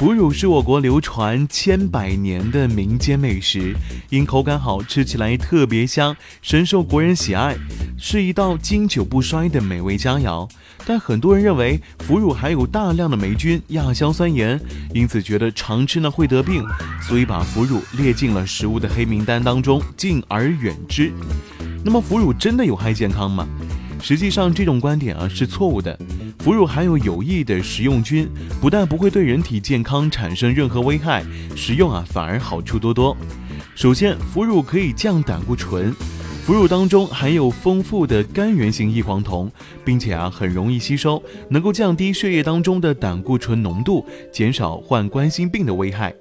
腐乳是我国流传千百年的民间美食，因口感好吃起来特别香，深受国人喜爱，是一道经久不衰的美味佳肴。但很多人认为腐乳含有大量的霉菌亚硝酸盐，因此觉得常吃呢会得病，所以把腐乳列进了食物的黑名单当中，敬而远之。那么腐乳真的有害健康吗？实际上这种观点啊是错误的。腐乳含有有益的食用菌，不但不会对人体健康产生任何危害，食用啊反而好处多多。首先，腐乳可以降胆固醇，腐乳当中含有丰富的甘源性异黄酮，并且啊很容易吸收，能够降低血液当中的胆固醇浓度，减少患冠心病的危害。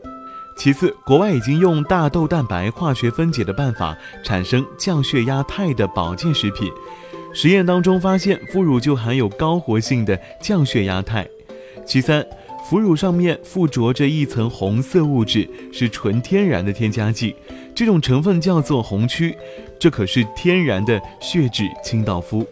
其次，国外已经用大豆蛋白化学分解的办法产生降血压肽的保健食品。实验当中发现，腐乳就含有高活性的降血压肽。其三，腐乳上面附着着一层红色物质，是纯天然的添加剂，这种成分叫做红曲，这可是天然的血脂清道夫。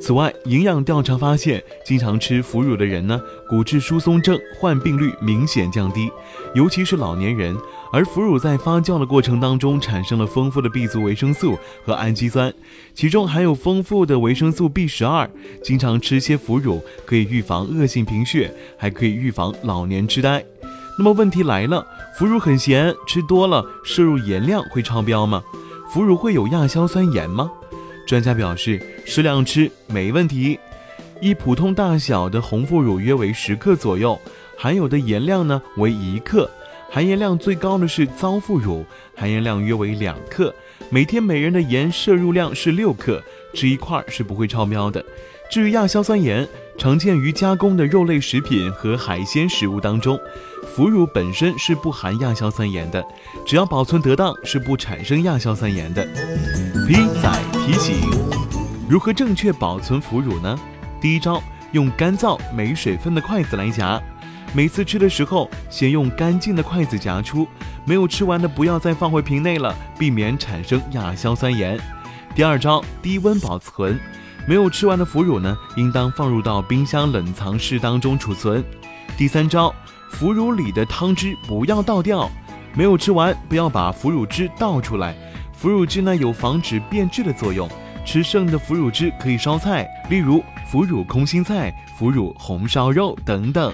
此外，营养调查发现，经常吃腐乳的人呢，骨质疏松症患病率明显降低，尤其是老年人。而腐乳在发酵的过程当中，产生了丰富的 B 族维生素和氨基酸，其中含有丰富的维生素 B 十二。经常吃些腐乳，可以预防恶性贫血，还可以预防老年痴呆。那么问题来了，腐乳很咸，吃多了摄入盐量会超标吗？腐乳会有亚硝酸盐吗？专家表示，适量吃没问题。一普通大小的红腐乳约为十克左右，含有的盐量呢为一克。含盐量最高的是糟腐乳，含盐量约为两克，每天每人的盐摄入量是六克，吃一块是不会超标的。至于亚硝酸盐，常见于加工的肉类食品和海鲜食物当中，腐乳本身是不含亚硝酸盐的，只要保存得当，是不产生亚硝酸盐的。P 仔提醒：如何正确保存腐乳呢？第一招，用干燥没水分的筷子来夹。每次吃的时候，先用干净的筷子夹出，没有吃完的不要再放回瓶内了，避免产生亚硝酸盐。第二招，低温保存，没有吃完的腐乳呢，应当放入到冰箱冷藏室当中储存。第三招，腐乳里的汤汁不要倒掉，没有吃完不要把腐乳汁倒出来，腐乳汁呢有防止变质的作用，吃剩的腐乳汁可以烧菜，例如腐乳空心菜、腐乳红烧肉等等。